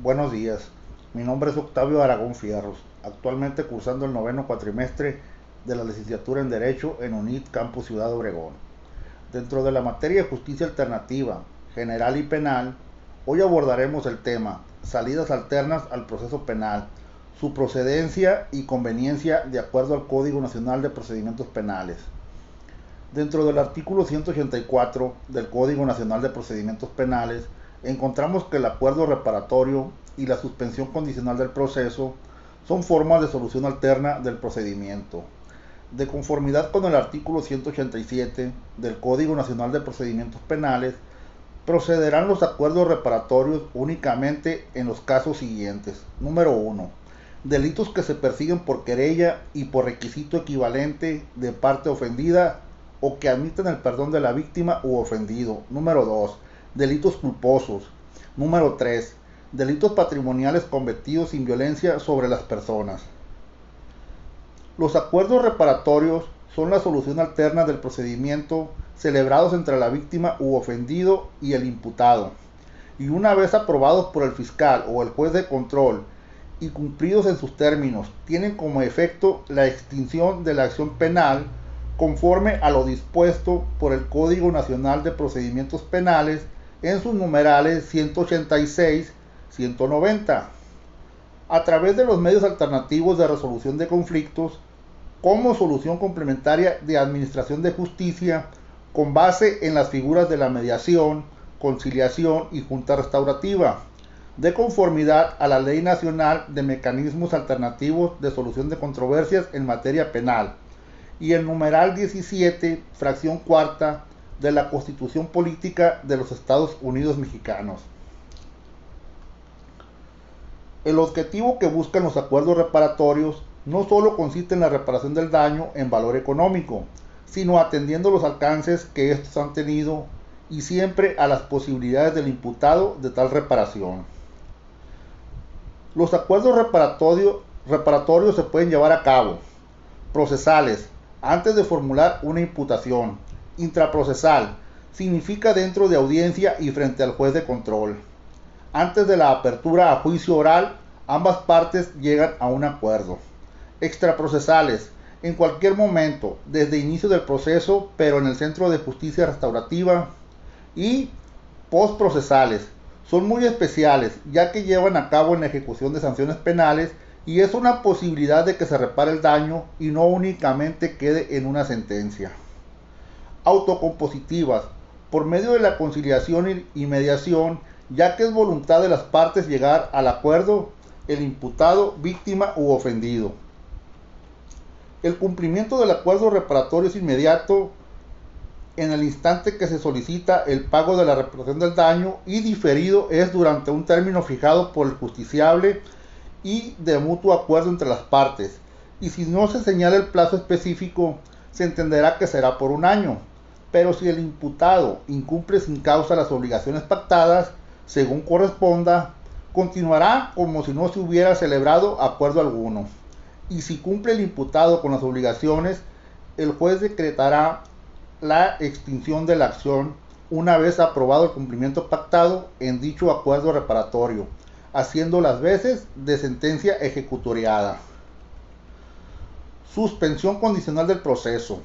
Buenos días, mi nombre es Octavio Aragón Fierros, actualmente cursando el noveno cuatrimestre de la licenciatura en Derecho en UNIT Campus Ciudad Obregón. Dentro de la materia de justicia alternativa, general y penal, hoy abordaremos el tema salidas alternas al proceso penal, su procedencia y conveniencia de acuerdo al Código Nacional de Procedimientos Penales. Dentro del artículo 184 del Código Nacional de Procedimientos Penales, encontramos que el acuerdo reparatorio y la suspensión condicional del proceso son formas de solución alterna del procedimiento. De conformidad con el artículo 187 del Código Nacional de Procedimientos Penales, procederán los acuerdos reparatorios únicamente en los casos siguientes. Número 1. Delitos que se persiguen por querella y por requisito equivalente de parte ofendida o que admiten el perdón de la víctima u ofendido. Número 2 delitos culposos. Número 3. Delitos patrimoniales cometidos sin violencia sobre las personas. Los acuerdos reparatorios son la solución alterna del procedimiento celebrados entre la víctima u ofendido y el imputado. Y una vez aprobados por el fiscal o el juez de control y cumplidos en sus términos, tienen como efecto la extinción de la acción penal conforme a lo dispuesto por el Código Nacional de Procedimientos Penales en sus numerales 186-190, a través de los medios alternativos de resolución de conflictos como solución complementaria de administración de justicia con base en las figuras de la mediación, conciliación y junta restaurativa, de conformidad a la Ley Nacional de Mecanismos Alternativos de Solución de Controversias en materia penal, y el numeral 17, fracción cuarta, de la Constitución Política de los Estados Unidos Mexicanos. El objetivo que buscan los acuerdos reparatorios no solo consiste en la reparación del daño en valor económico, sino atendiendo los alcances que estos han tenido y siempre a las posibilidades del imputado de tal reparación. Los acuerdos reparatorios, reparatorios se pueden llevar a cabo, procesales, antes de formular una imputación, intraprocesal significa dentro de audiencia y frente al juez de control. Antes de la apertura a juicio oral, ambas partes llegan a un acuerdo. Extraprocesales, en cualquier momento, desde inicio del proceso, pero en el Centro de Justicia Restaurativa. Y postprocesales, son muy especiales, ya que llevan a cabo en la ejecución de sanciones penales y es una posibilidad de que se repare el daño y no únicamente quede en una sentencia autocompositivas por medio de la conciliación y mediación, ya que es voluntad de las partes llegar al acuerdo, el imputado, víctima u ofendido. El cumplimiento del acuerdo reparatorio es inmediato en el instante que se solicita el pago de la reparación del daño y diferido es durante un término fijado por el justiciable y de mutuo acuerdo entre las partes. Y si no se señala el plazo específico, se entenderá que será por un año pero si el imputado incumple sin causa las obligaciones pactadas, según corresponda, continuará como si no se hubiera celebrado acuerdo alguno. Y si cumple el imputado con las obligaciones, el juez decretará la extinción de la acción una vez aprobado el cumplimiento pactado en dicho acuerdo reparatorio, haciendo las veces de sentencia ejecutoriada. Suspensión condicional del proceso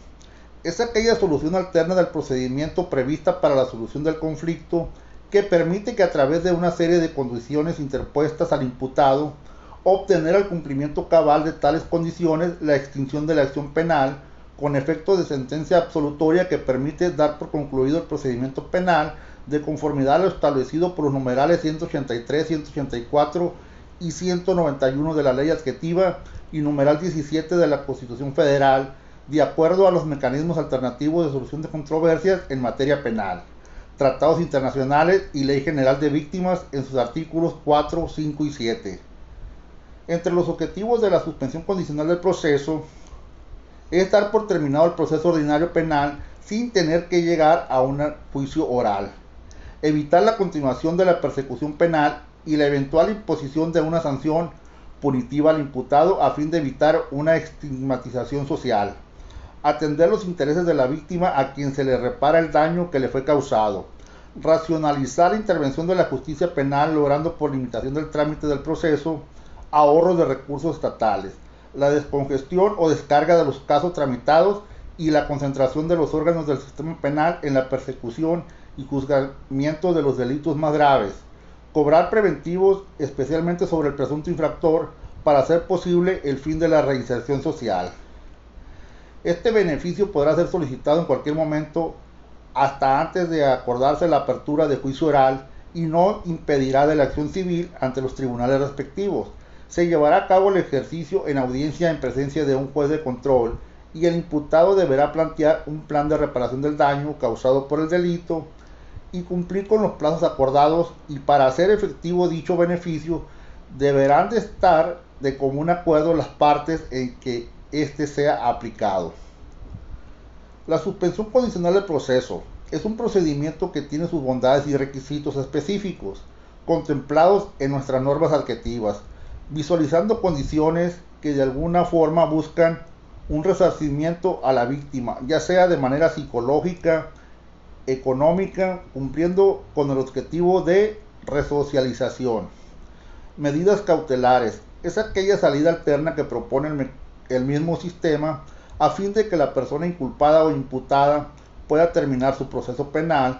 es aquella solución alterna del procedimiento prevista para la solución del conflicto que permite que a través de una serie de condiciones interpuestas al imputado obtener el cumplimiento cabal de tales condiciones la extinción de la acción penal con efecto de sentencia absolutoria que permite dar por concluido el procedimiento penal de conformidad a lo establecido por los numerales 183, 184 y 191 de la ley adjetiva y numeral 17 de la Constitución Federal de acuerdo a los mecanismos alternativos de solución de controversias en materia penal, tratados internacionales y Ley General de Víctimas en sus artículos 4, 5 y 7. Entre los objetivos de la suspensión condicional del proceso es dar por terminado el proceso ordinario penal sin tener que llegar a un juicio oral, evitar la continuación de la persecución penal y la eventual imposición de una sanción punitiva al imputado a fin de evitar una estigmatización social atender los intereses de la víctima a quien se le repara el daño que le fue causado, racionalizar la intervención de la justicia penal logrando por limitación del trámite del proceso ahorros de recursos estatales, la descongestión o descarga de los casos tramitados y la concentración de los órganos del sistema penal en la persecución y juzgamiento de los delitos más graves, cobrar preventivos especialmente sobre el presunto infractor para hacer posible el fin de la reinserción social. Este beneficio podrá ser solicitado en cualquier momento hasta antes de acordarse la apertura de juicio oral y no impedirá de la acción civil ante los tribunales respectivos. Se llevará a cabo el ejercicio en audiencia en presencia de un juez de control y el imputado deberá plantear un plan de reparación del daño causado por el delito y cumplir con los plazos acordados y para hacer efectivo dicho beneficio deberán de estar de común acuerdo las partes en que éste sea aplicado. La suspensión condicional del proceso es un procedimiento que tiene sus bondades y requisitos específicos, contemplados en nuestras normas adjetivas, visualizando condiciones que de alguna forma buscan un resarcimiento a la víctima, ya sea de manera psicológica, económica, cumpliendo con el objetivo de resocialización. Medidas cautelares. Es aquella salida alterna que propone el, el mismo sistema a fin de que la persona inculpada o imputada pueda terminar su proceso penal,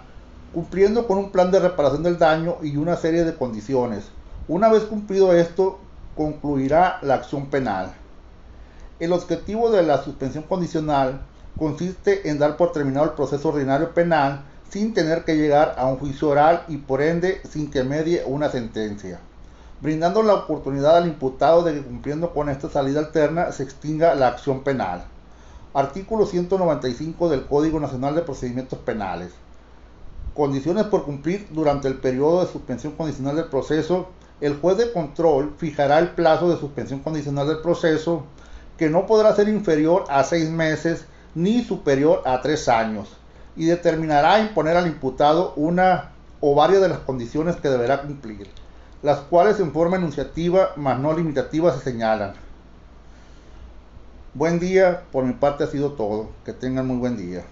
cumpliendo con un plan de reparación del daño y una serie de condiciones. Una vez cumplido esto, concluirá la acción penal. El objetivo de la suspensión condicional consiste en dar por terminado el proceso ordinario penal sin tener que llegar a un juicio oral y por ende sin que medie una sentencia, brindando la oportunidad al imputado de que cumpliendo con esta salida alterna se extinga la acción penal. Artículo 195 del Código Nacional de Procedimientos Penales. Condiciones por cumplir durante el periodo de suspensión condicional del proceso. El juez de control fijará el plazo de suspensión condicional del proceso que no podrá ser inferior a seis meses ni superior a tres años y determinará imponer al imputado una o varias de las condiciones que deberá cumplir, las cuales en forma enunciativa, mas no limitativa, se señalan. Buen día, por mi parte ha sido todo. Que tengan muy buen día.